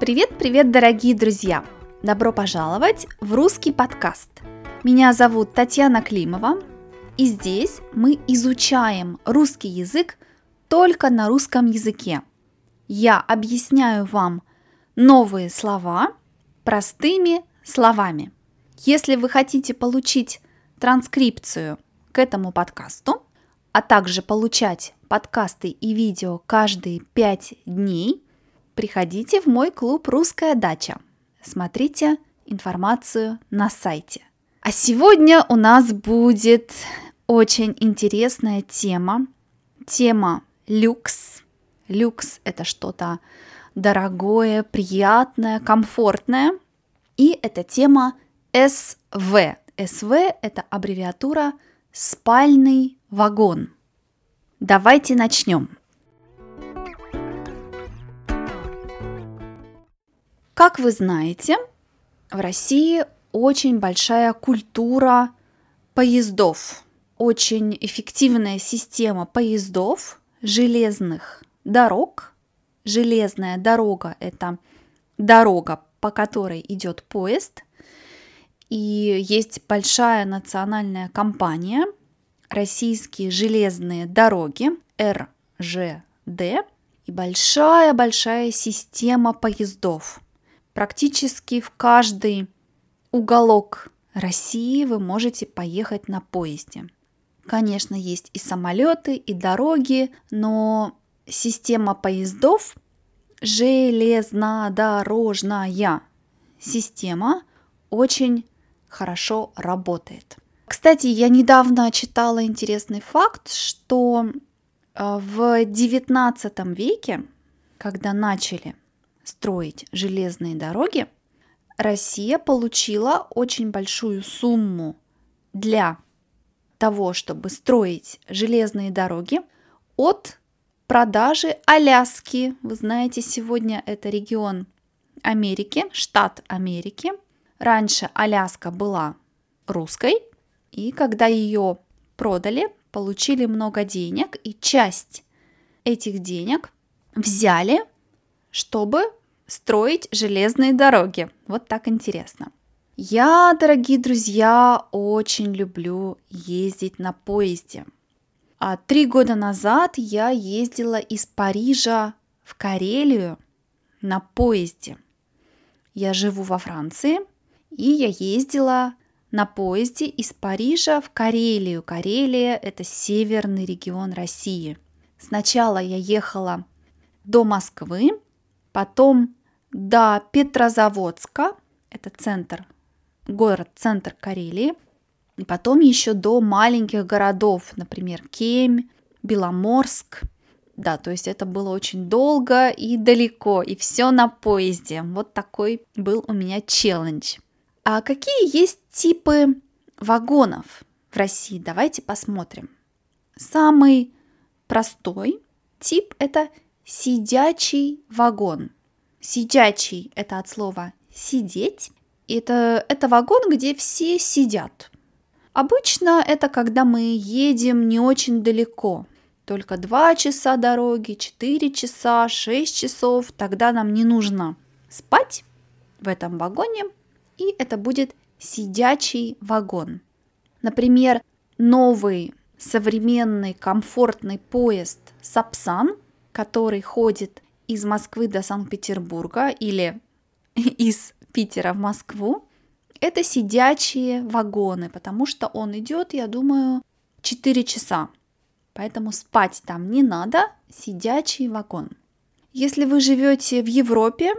Привет-привет, дорогие друзья! Добро пожаловать в русский подкаст. Меня зовут Татьяна Климова, и здесь мы изучаем русский язык только на русском языке. Я объясняю вам новые слова простыми словами. Если вы хотите получить транскрипцию к этому подкасту, а также получать подкасты и видео каждые 5 дней, приходите в мой клуб «Русская дача». Смотрите информацию на сайте. А сегодня у нас будет очень интересная тема. Тема люкс. Люкс – это что-то дорогое, приятное, комфортное. И это тема СВ. СВ – это аббревиатура «спальный вагон». Давайте начнем. Как вы знаете, в России очень большая культура поездов, очень эффективная система поездов, железных дорог. Железная дорога – это дорога, по которой идет поезд. И есть большая национальная компания «Российские железные дороги» РЖД и большая-большая система поездов – Практически в каждый уголок России вы можете поехать на поезде. Конечно, есть и самолеты, и дороги, но система поездов железнодорожная система очень хорошо работает. Кстати, я недавно читала интересный факт, что э, в XIX веке, когда начали строить железные дороги, Россия получила очень большую сумму для того, чтобы строить железные дороги от продажи Аляски. Вы знаете, сегодня это регион Америки, штат Америки. Раньше Аляска была русской, и когда ее продали, получили много денег, и часть этих денег взяли, чтобы строить железные дороги. Вот так интересно. Я, дорогие друзья, очень люблю ездить на поезде. А три года назад я ездила из Парижа в Карелию на поезде. Я живу во Франции, и я ездила на поезде из Парижа в Карелию. Карелия – это северный регион России. Сначала я ехала до Москвы, потом до Петрозаводска, это центр, город-центр Карелии, и потом еще до маленьких городов, например, Кемь, Беломорск. Да, то есть это было очень долго и далеко, и все на поезде. Вот такой был у меня челлендж. А какие есть типы вагонов в России? Давайте посмотрим. Самый простой тип – это сидячий вагон – Сидячий – это от слова «сидеть». Это, это вагон, где все сидят. Обычно это когда мы едем не очень далеко, только 2 часа дороги, 4 часа, 6 часов, тогда нам не нужно спать в этом вагоне, и это будет сидячий вагон. Например, новый современный комфортный поезд Сапсан, который ходит из Москвы до Санкт-Петербурга или из Питера в Москву, это сидячие вагоны, потому что он идет, я думаю, 4 часа. Поэтому спать там не надо, сидячий вагон. Если вы живете в Европе,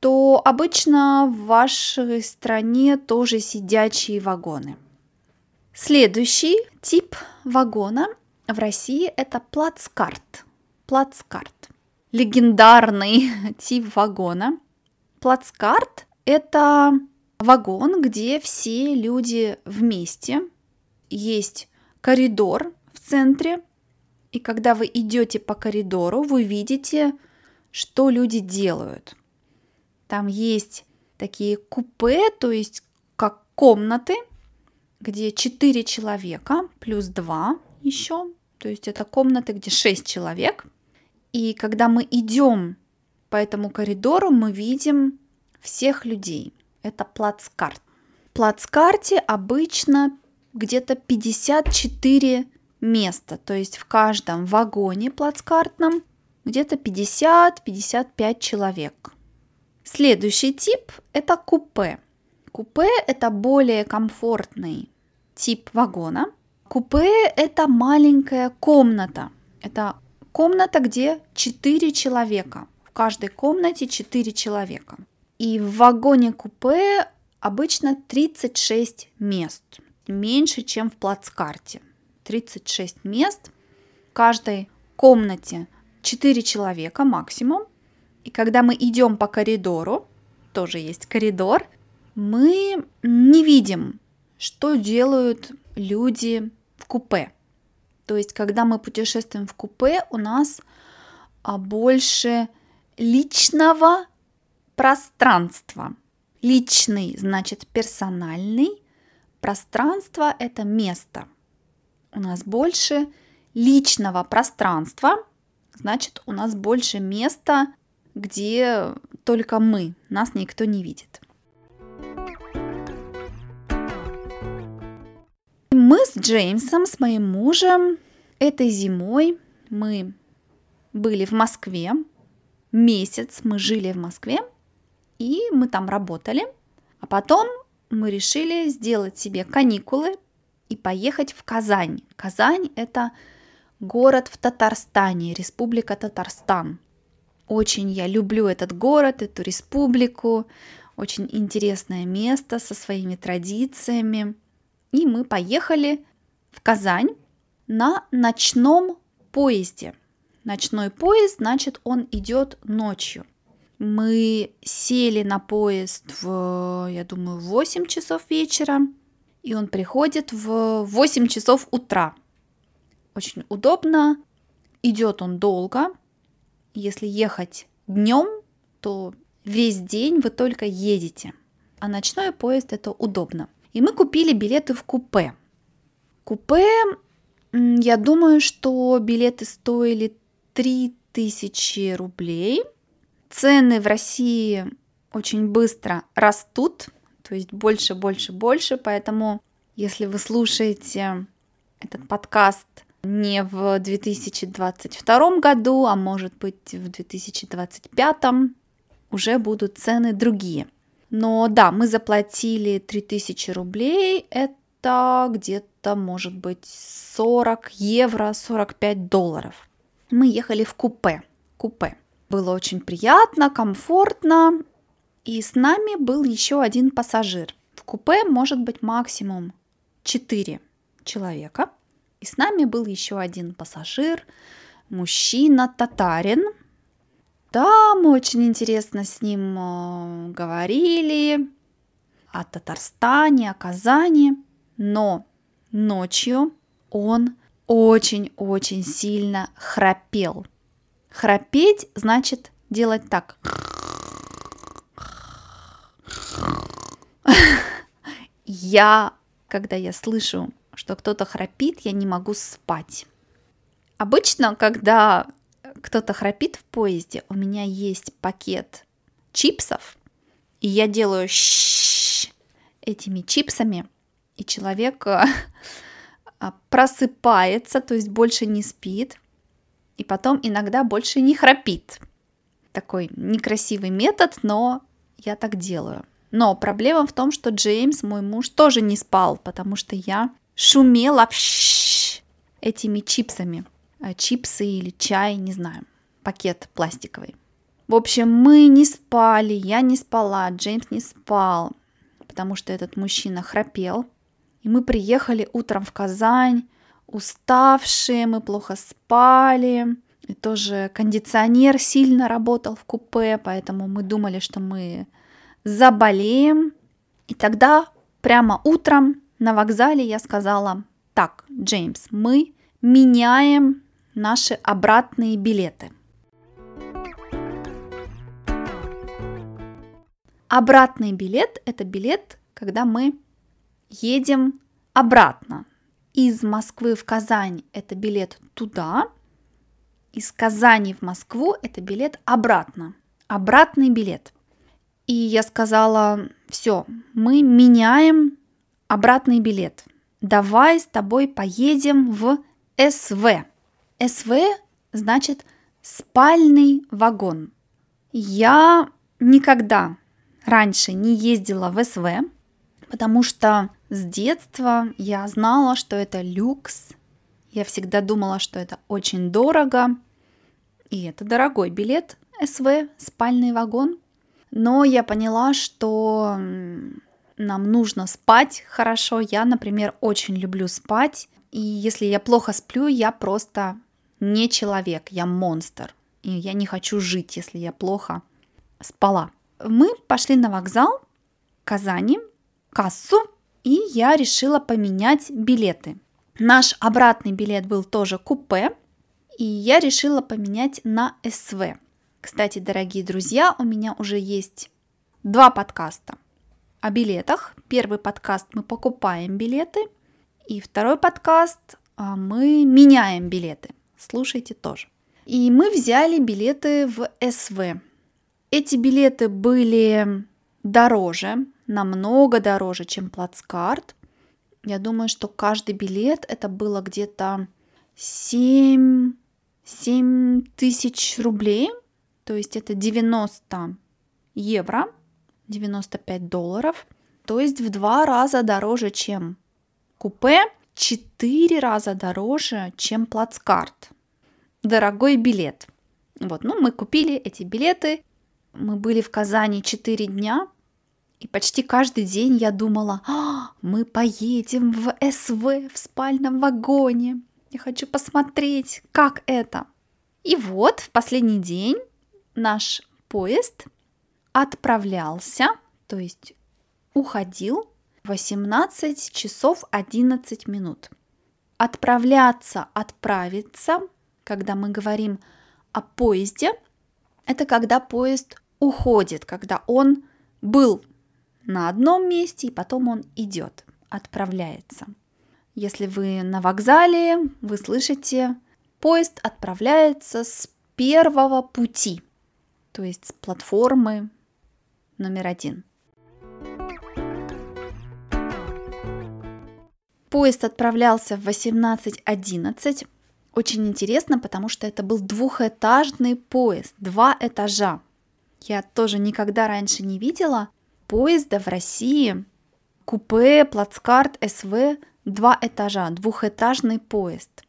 то обычно в вашей стране тоже сидячие вагоны. Следующий тип вагона в России это плацкарт. Плацкарт легендарный тип вагона. Плацкарт – это вагон, где все люди вместе. Есть коридор в центре, и когда вы идете по коридору, вы видите, что люди делают. Там есть такие купе, то есть как комнаты, где 4 человека плюс 2 еще. То есть это комнаты, где 6 человек – и когда мы идем по этому коридору мы видим всех людей. Это плацкарт. В плацкарте обычно где-то 54 места, то есть в каждом вагоне плацкартном где-то 50-55 человек. Следующий тип – это купе. Купе – это более комфортный тип вагона. Купе – это маленькая комната. Это комната, где 4 человека. В каждой комнате 4 человека. И в вагоне купе обычно 36 мест. Меньше, чем в плацкарте. 36 мест. В каждой комнате 4 человека максимум. И когда мы идем по коридору, тоже есть коридор, мы не видим, что делают люди в купе. То есть, когда мы путешествуем в купе, у нас а, больше личного пространства. Личный значит персональный, пространство это место. У нас больше личного пространства, значит у нас больше места, где только мы, нас никто не видит. Мы с Джеймсом, с моим мужем, этой зимой мы были в Москве. Месяц мы жили в Москве, и мы там работали. А потом мы решили сделать себе каникулы и поехать в Казань. Казань – это город в Татарстане, республика Татарстан. Очень я люблю этот город, эту республику. Очень интересное место со своими традициями. И мы поехали в Казань на ночном поезде. Ночной поезд, значит, он идет ночью. Мы сели на поезд в, я думаю, 8 часов вечера, и он приходит в 8 часов утра. Очень удобно, идет он долго. Если ехать днем, то весь день вы только едете. А ночной поезд это удобно. И мы купили билеты в купе. Купе, я думаю, что билеты стоили 3000 рублей. Цены в России очень быстро растут, то есть больше, больше, больше, поэтому если вы слушаете этот подкаст не в 2022 году, а может быть в 2025, уже будут цены другие. Но да, мы заплатили 3000 рублей, это где-то, может быть, 40 евро, 45 долларов. Мы ехали в купе. Купе. Было очень приятно, комфортно. И с нами был еще один пассажир. В купе может быть максимум 4 человека. И с нами был еще один пассажир, мужчина, татарин, да, мы очень интересно с ним э, говорили о Татарстане, о Казани, но ночью он очень-очень сильно храпел. Храпеть значит делать так. Я, когда я слышу, что кто-то храпит, я не могу спать. Обычно, когда кто-то храпит в поезде, у меня есть пакет чипсов, и я делаю щ этими чипсами, и человек э, просыпается, то есть больше не спит, и потом иногда больше не храпит. Такой некрасивый метод, но я так делаю. Но проблема в том, что Джеймс, мой муж, тоже не спал, потому что я шумела этими чипсами. Э, чипсы или чай, не знаю, пакет пластиковый. В общем, мы не спали, я не спала, Джеймс не спал, потому что этот мужчина храпел. И мы приехали утром в Казань, уставшие, мы плохо спали. И тоже кондиционер сильно работал в купе, поэтому мы думали, что мы заболеем. И тогда прямо утром на вокзале я сказала, так, Джеймс, мы меняем наши обратные билеты. Обратный билет – это билет, когда мы едем обратно. Из Москвы в Казань – это билет туда, из Казани в Москву – это билет обратно. обратный билет. И я сказала, все, мы меняем обратный билет. Давай с тобой поедем в СВ. СВ значит спальный вагон. Я никогда раньше не ездила в СВ, потому что с детства я знала, что это люкс. Я всегда думала, что это очень дорого. И это дорогой билет СВ, спальный вагон. Но я поняла, что нам нужно спать хорошо. Я, например, очень люблю спать. И если я плохо сплю, я просто не человек, я монстр. И я не хочу жить, если я плохо спала. Мы пошли на вокзал Казани, кассу, и я решила поменять билеты. Наш обратный билет был тоже купе, и я решила поменять на СВ. Кстати, дорогие друзья, у меня уже есть два подкаста о билетах. Первый подкаст мы покупаем билеты, и второй подкаст а, мы меняем билеты. Слушайте тоже. И мы взяли билеты в СВ. Эти билеты были дороже, намного дороже, чем плацкарт. Я думаю, что каждый билет это было где-то 7, 7 тысяч рублей, то есть это 90 евро, 95 долларов, то есть в два раза дороже, чем купе, 4 раза дороже, чем плацкарт. Дорогой билет. Вот, ну мы купили эти билеты, мы были в Казани 4 дня, и почти каждый день я думала, а, мы поедем в СВ, в спальном вагоне. Я хочу посмотреть, как это. И вот в последний день наш поезд отправлялся, то есть уходил 18 часов 11 минут. Отправляться, отправиться, когда мы говорим о поезде, это когда поезд уходит, когда он был на одном месте, и потом он идет, отправляется. Если вы на вокзале, вы слышите, поезд отправляется с первого пути, то есть с платформы номер один. Поезд отправлялся в 18.11. Очень интересно, потому что это был двухэтажный поезд, два этажа. Я тоже никогда раньше не видела поезда в России. Купе, плацкарт, СВ, два этажа, двухэтажный поезд.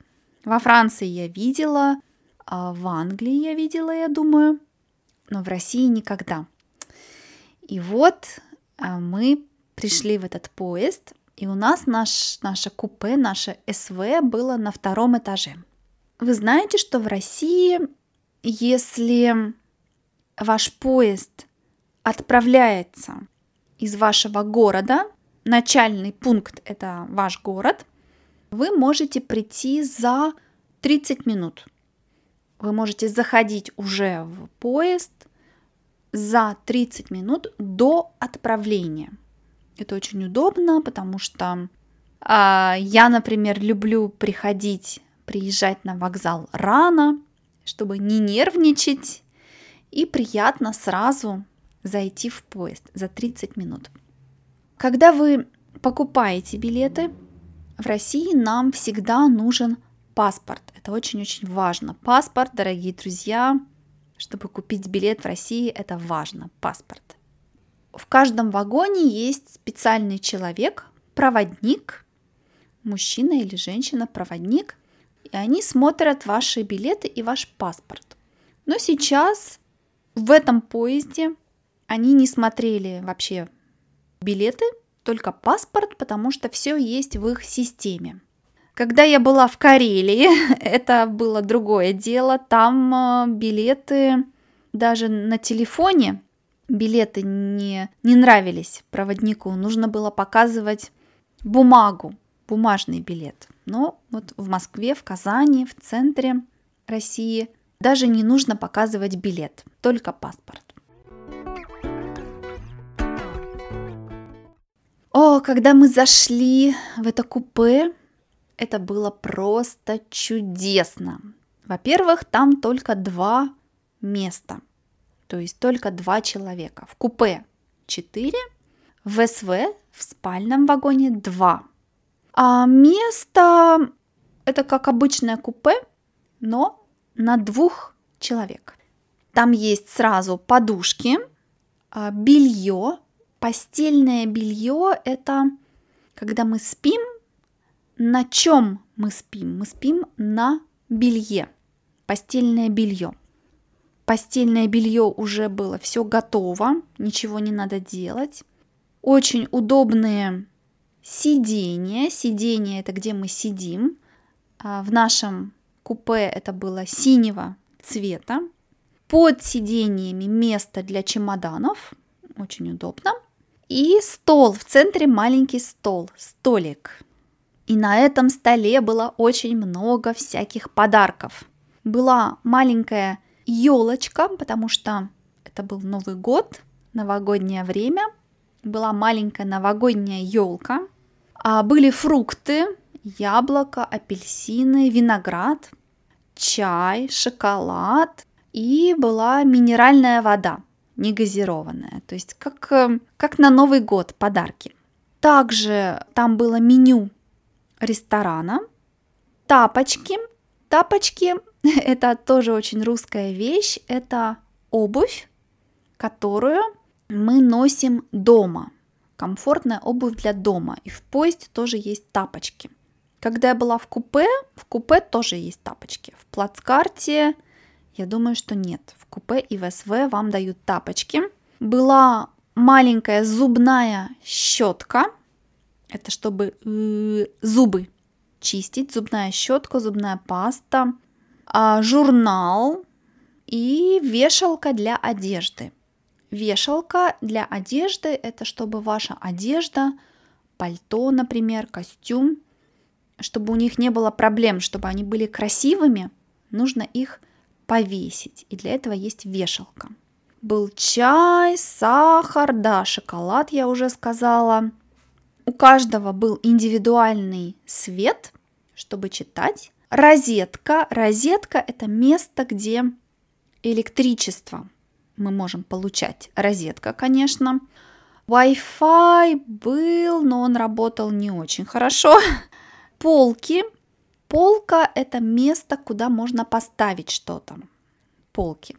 Во Франции я видела, а в Англии я видела, я думаю, но в России никогда. И вот а, мы пришли в этот поезд, и у нас наш, наше купе, наше СВ было на втором этаже. Вы знаете, что в России, если ваш поезд отправляется из вашего города, начальный пункт это ваш город, вы можете прийти за 30 минут. Вы можете заходить уже в поезд за 30 минут до отправления. Это очень удобно, потому что а, я, например, люблю приходить, приезжать на вокзал рано, чтобы не нервничать и приятно сразу зайти в поезд за 30 минут. Когда вы покупаете билеты, в России нам всегда нужен паспорт. Это очень-очень важно. Паспорт, дорогие друзья, чтобы купить билет в России, это важно, паспорт. В каждом вагоне есть специальный человек, проводник, мужчина или женщина, проводник, и они смотрят ваши билеты и ваш паспорт. Но сейчас в этом поезде они не смотрели вообще билеты, только паспорт, потому что все есть в их системе. Когда я была в Карелии, это было другое дело. Там э, билеты даже на телефоне билеты не, не нравились проводнику. Нужно было показывать бумагу, бумажный билет. Но вот в Москве, в Казани, в центре России даже не нужно показывать билет, только паспорт. О, когда мы зашли в это купе, это было просто чудесно. Во-первых, там только два места. То есть только два человека. В купе 4, в СВ в спальном вагоне 2. А место это как обычное купе, но на двух человек. Там есть сразу подушки, а, белье. Постельное белье это когда мы спим, на чем мы спим? Мы спим на белье, постельное белье. Постельное белье уже было все готово, ничего не надо делать. Очень удобные сиденья. Сиденье это где мы сидим. А, в нашем купе это было синего цвета. Под сиденьями место для чемоданов, очень удобно. И стол, в центре маленький стол, столик. И на этом столе было очень много всяких подарков. Была маленькая елочка, потому что это был Новый год, новогоднее время. Была маленькая новогодняя елка. А были фрукты, яблоко, апельсины, виноград, чай, шоколад и была минеральная вода, не газированная, то есть как, э, как на Новый год подарки. Также там было меню ресторана, тапочки. Тапочки – это тоже очень русская вещь, это обувь, которую мы носим дома. Комфортная обувь для дома. И в поезде тоже есть тапочки. Когда я была в купе, в купе тоже есть тапочки. В плацкарте, я думаю, что нет. В купе и в СВ вам дают тапочки. Была маленькая зубная щетка. Это чтобы э, зубы чистить. Зубная щетка, зубная паста. А, журнал и вешалка для одежды. Вешалка для одежды – это чтобы ваша одежда, пальто, например, костюм – чтобы у них не было проблем, чтобы они были красивыми, нужно их повесить. И для этого есть вешалка. Был чай, сахар, да, шоколад, я уже сказала. У каждого был индивидуальный свет, чтобы читать. Розетка. Розетка – это место, где электричество мы можем получать. Розетка, конечно. Wi-Fi был, но он работал не очень хорошо. Полки. Полка – это место, куда можно поставить что-то. Полки.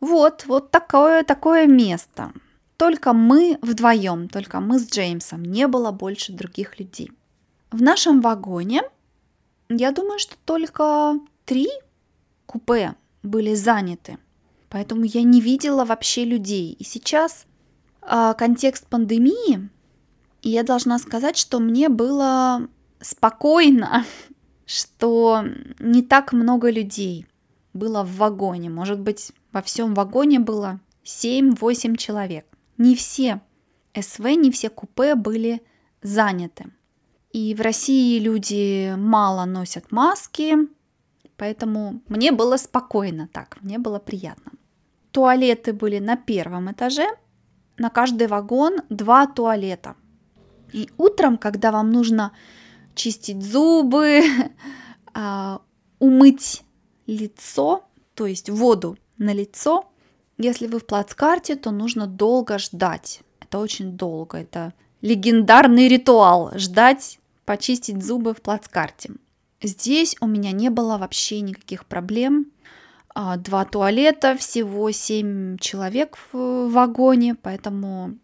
Вот, вот такое, такое место. Только мы вдвоем, только мы с Джеймсом, не было больше других людей. В нашем вагоне, я думаю, что только три купе были заняты, поэтому я не видела вообще людей. И сейчас э, контекст пандемии, и я должна сказать, что мне было спокойно, что не так много людей было в вагоне. Может быть, во всем вагоне было 7-8 человек. Не все СВ, не все купе были заняты. И в России люди мало носят маски, поэтому мне было спокойно так, мне было приятно. Туалеты были на первом этаже, на каждый вагон два туалета. И утром, когда вам нужно чистить зубы, а, умыть лицо, то есть воду на лицо. Если вы в плацкарте, то нужно долго ждать. Это очень долго. Это легендарный ритуал – ждать, почистить зубы в плацкарте. Здесь у меня не было вообще никаких проблем. А, два туалета, всего семь человек в вагоне, поэтому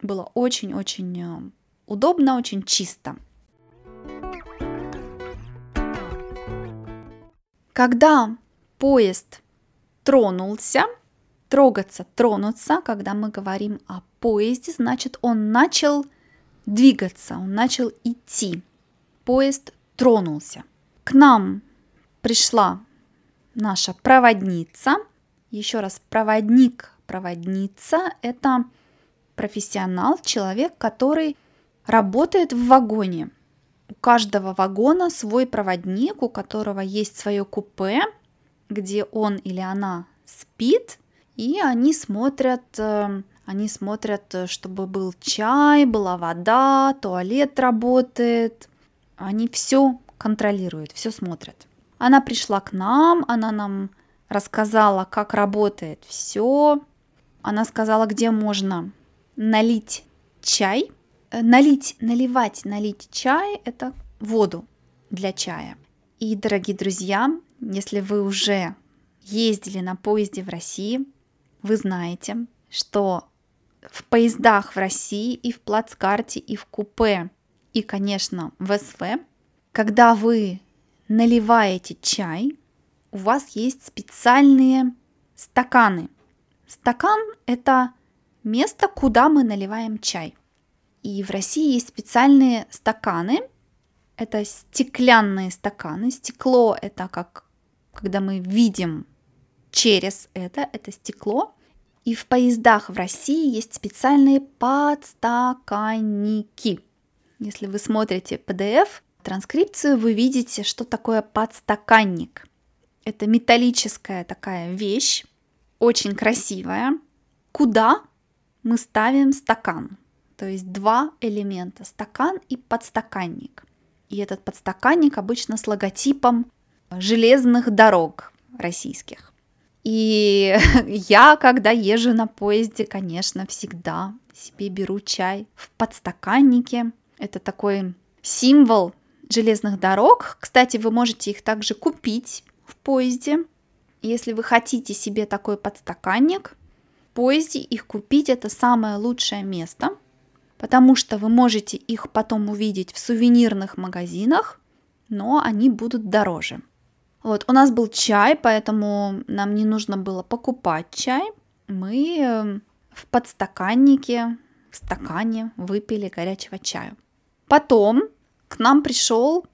было очень-очень э, удобно, очень чисто. Когда поезд тронулся, трогаться, тронуться, когда мы говорим о поезде, значит он начал двигаться, он начал идти. Поезд тронулся. К нам пришла наша проводница. Еще раз, проводник, проводница – это профессионал, человек, который работает в вагоне – у каждого вагона свой проводник, у которого есть свое купе, где он или она спит, и они смотрят, э, они смотрят, чтобы был чай, была вода, туалет работает. Они все контролируют, все смотрят. Она пришла к нам, она нам рассказала, как работает все, она сказала, где можно налить чай. Э, налить, наливать, налить чай – это воду для чая. И, дорогие друзья, если вы уже ездили на поезде в России, вы знаете, что в поездах в России и в плацкарте, и в купе, и, конечно, в СВ, когда вы наливаете чай, у вас есть специальные стаканы. Стакан – это место, куда мы наливаем чай. И в России есть специальные стаканы. Это стеклянные стаканы. Стекло – это как когда мы видим через это, это стекло. И в поездах в России есть специальные подстаканники. Если вы смотрите PDF, транскрипцию, вы видите, что такое подстаканник. Это металлическая такая вещь, очень красивая, куда мы ставим стакан. То есть два элемента, стакан и подстаканник. И этот подстаканник обычно с логотипом железных дорог российских. И я, когда езжу на поезде, конечно, всегда себе беру чай в подстаканнике. Это такой символ железных дорог. Кстати, вы можете их также купить в поезде. Если вы хотите себе такой подстаканник, в поезде их купить это самое лучшее место, потому что вы можете их потом увидеть в сувенирных магазинах, но они будут дороже. Вот, у нас был чай, поэтому нам не нужно было покупать чай. Мы эм, в подстаканнике, в стакане выпили горячего чая. Потом к нам пришел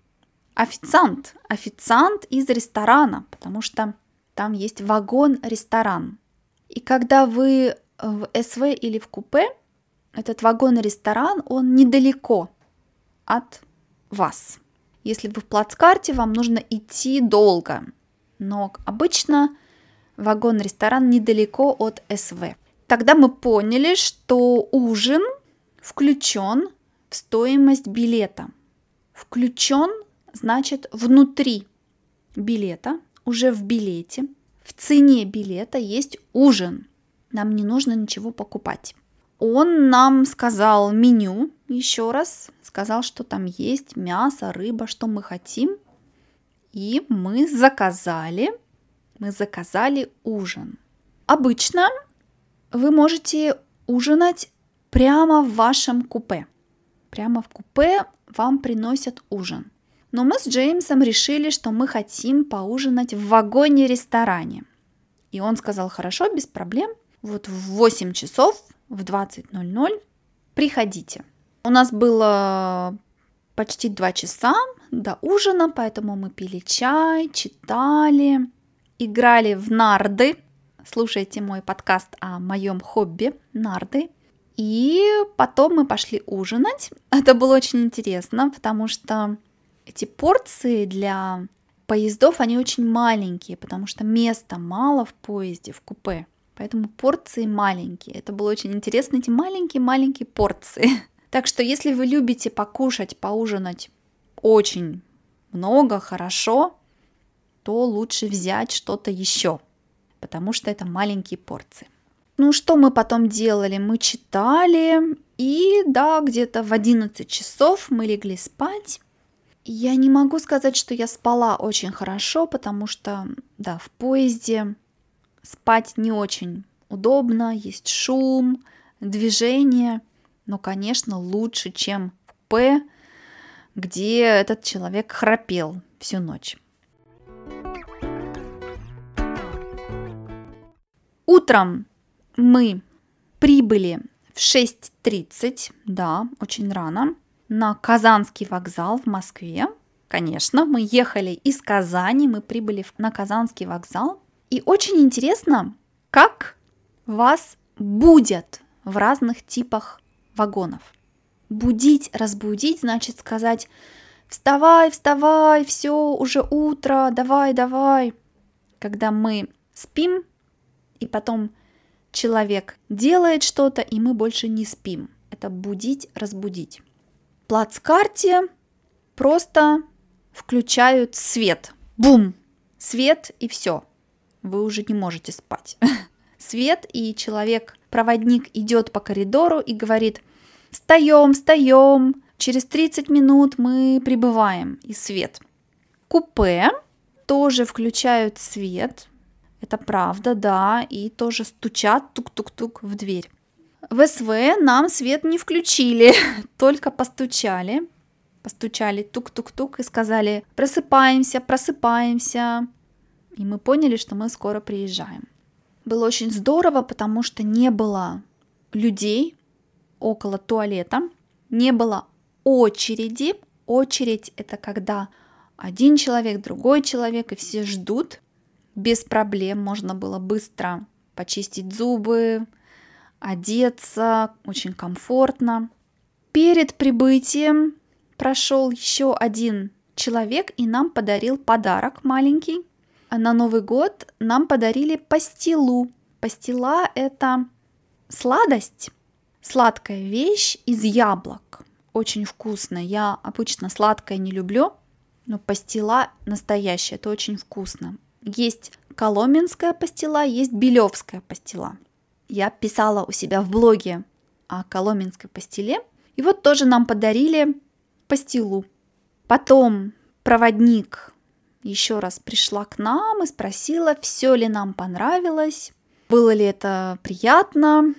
официант, официант из ресторана, потому что там есть вагон-ресторан. И когда вы в СВ или в купе, этот вагон-ресторан, он недалеко от вас. Если вы в плацкарте, вам нужно идти долго. Но обычно вагон-ресторан недалеко от СВ. Тогда мы поняли, что ужин включен в стоимость билета. Включен значит внутри билета, уже в билете, в цене билета есть ужин. Нам не нужно ничего покупать. Он нам сказал меню еще раз, сказал, что там есть мясо, рыба, что мы хотим. И мы заказали, мы заказали ужин. Обычно вы можете ужинать прямо в вашем купе. Прямо в купе вам приносят ужин. Но мы с Джеймсом решили, что мы хотим поужинать в вагоне-ресторане. И он сказал, хорошо, без проблем. Вот в 8 часов, в 20.00 приходите. У нас было почти два часа до ужина, поэтому мы пили чай, читали, играли в нарды. Слушайте мой подкаст о моем хобби нарды. И потом мы пошли ужинать. Это было очень интересно, потому что эти порции для поездов, они очень маленькие, потому что места мало в поезде, в купе. Поэтому порции маленькие. Это было очень интересно, эти маленькие-маленькие порции. Так что если вы любите покушать, поужинать очень много, хорошо, то лучше взять что-то еще, потому что это маленькие порции. Ну, что мы потом делали? Мы читали, и да, где-то в 11 часов мы легли спать. Я не могу сказать, что я спала очень хорошо, потому что, да, в поезде спать не очень удобно, есть шум, движение – но, конечно, лучше, чем в П, где этот человек храпел всю ночь. Утром мы прибыли в 6.30, да, очень рано, на Казанский вокзал в Москве. Конечно, мы ехали из Казани, мы прибыли на Казанский вокзал. И очень интересно, как вас будет в разных типах вагонов. Будить, разбудить, значит сказать «Вставай, вставай, все, уже утро, давай, давай». Когда мы спим, и потом человек делает что-то, и мы больше не спим. Это будить, разбудить. В плацкарте просто включают свет. Бум! Свет и все. Вы уже не можете спать. Свет и человек проводник идет по коридору и говорит, встаем, встаем, через 30 минут мы прибываем, и свет. Купе тоже включают свет, это правда, да, и тоже стучат тук-тук-тук в дверь. В СВ нам свет не включили, только постучали, постучали тук-тук-тук и сказали «просыпаемся, просыпаемся». И мы поняли, что мы скоро приезжаем. Было очень здорово, потому что не было людей около туалета, не было очереди. Очередь – это когда один человек, другой человек, и все ждут. Без проблем можно было быстро почистить зубы, одеться, очень комфортно. Перед прибытием прошел еще один человек и нам подарил подарок маленький. На Новый год нам подарили пастилу. Пастила – это сладость, сладкая вещь из яблок. Очень вкусно. Я обычно сладкое не люблю, но пастила настоящая, это очень вкусно. Есть коломенская пастила, есть белевская пастила. Я писала у себя в блоге о коломенской пастиле. И вот тоже нам подарили пастилу. Потом проводник еще раз пришла к нам и спросила, все ли нам понравилось, было ли это приятно.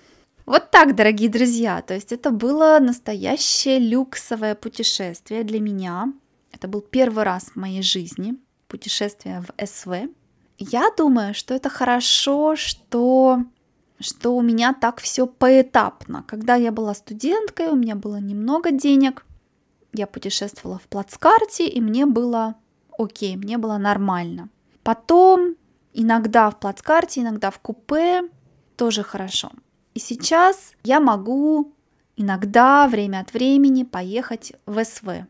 Вот так, дорогие друзья, то есть это было настоящее люксовое путешествие для меня. Это был первый раз в моей жизни путешествие в СВ. Я думаю, что это хорошо, что что у меня так все поэтапно. Когда я была студенткой, у меня было немного денег, я путешествовала в плацкарте, и мне было окей, мне было нормально. Потом иногда в плацкарте, иногда в купе тоже хорошо. И сейчас я могу иногда, время от времени поехать в СВ.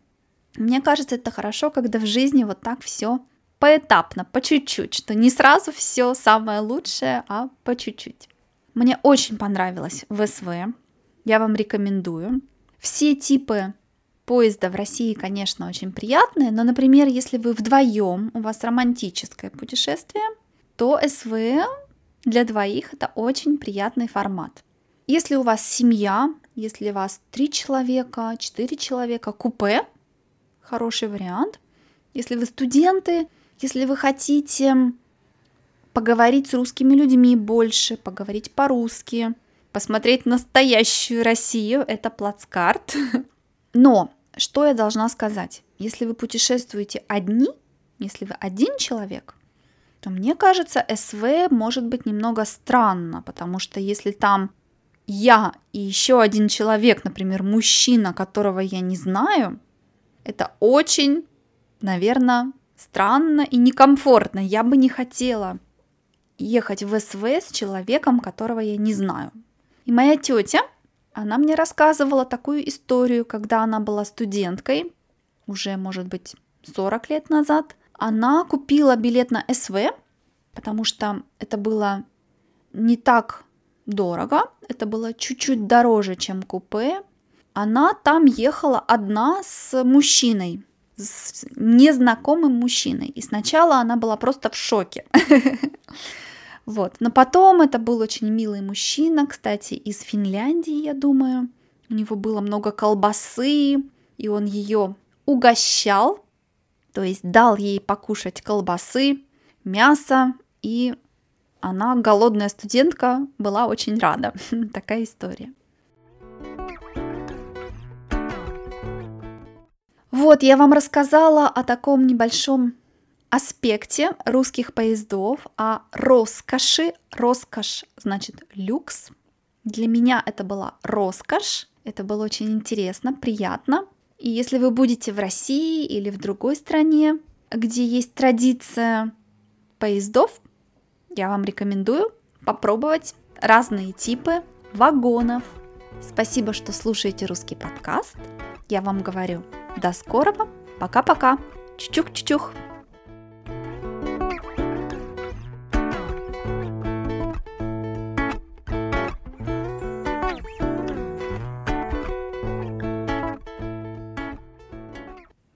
Мне кажется, это хорошо, когда в жизни вот так все поэтапно, по чуть-чуть, что не сразу все самое лучшее, а по чуть-чуть. Мне очень понравилось в СВ. Я вам рекомендую. Все типы поезда в России, конечно, очень приятные, но, например, если вы вдвоем, у вас романтическое путешествие, то СВ для двоих это очень приятный формат. Если у вас семья, если у вас три человека, четыре человека, купе, хороший вариант. Если вы студенты, если вы хотите поговорить с русскими людьми больше, поговорить по-русски, посмотреть настоящую Россию, это плацкарт. Но что я должна сказать? Если вы путешествуете одни, если вы один человек, то мне кажется, СВ может быть немного странно, потому что если там я и еще один человек, например, мужчина, которого я не знаю, это очень, наверное, странно и некомфортно. Я бы не хотела ехать в СВ с человеком, которого я не знаю. И моя тетя она мне рассказывала такую историю, когда она была студенткой, уже, может быть, 40 лет назад. Она купила билет на СВ, потому что это было не так дорого, это было чуть-чуть дороже, чем купе. Она там ехала одна с мужчиной, с незнакомым мужчиной. И сначала она была просто в шоке. Вот. Но потом это был очень милый мужчина, кстати, из Финляндии, я думаю. У него было много колбасы, и он ее угощал, то есть дал ей покушать колбасы, мясо, и она, голодная студентка, была очень рада. Такая история. Вот, я вам рассказала о таком небольшом аспекте русских поездов, о роскоши. Роскошь значит люкс. Для меня это была роскошь. Это было очень интересно, приятно. И если вы будете в России или в другой стране, где есть традиция поездов, я вам рекомендую попробовать разные типы вагонов. Спасибо, что слушаете русский подкаст. Я вам говорю до скорого. Пока-пока. Чучух-чучух.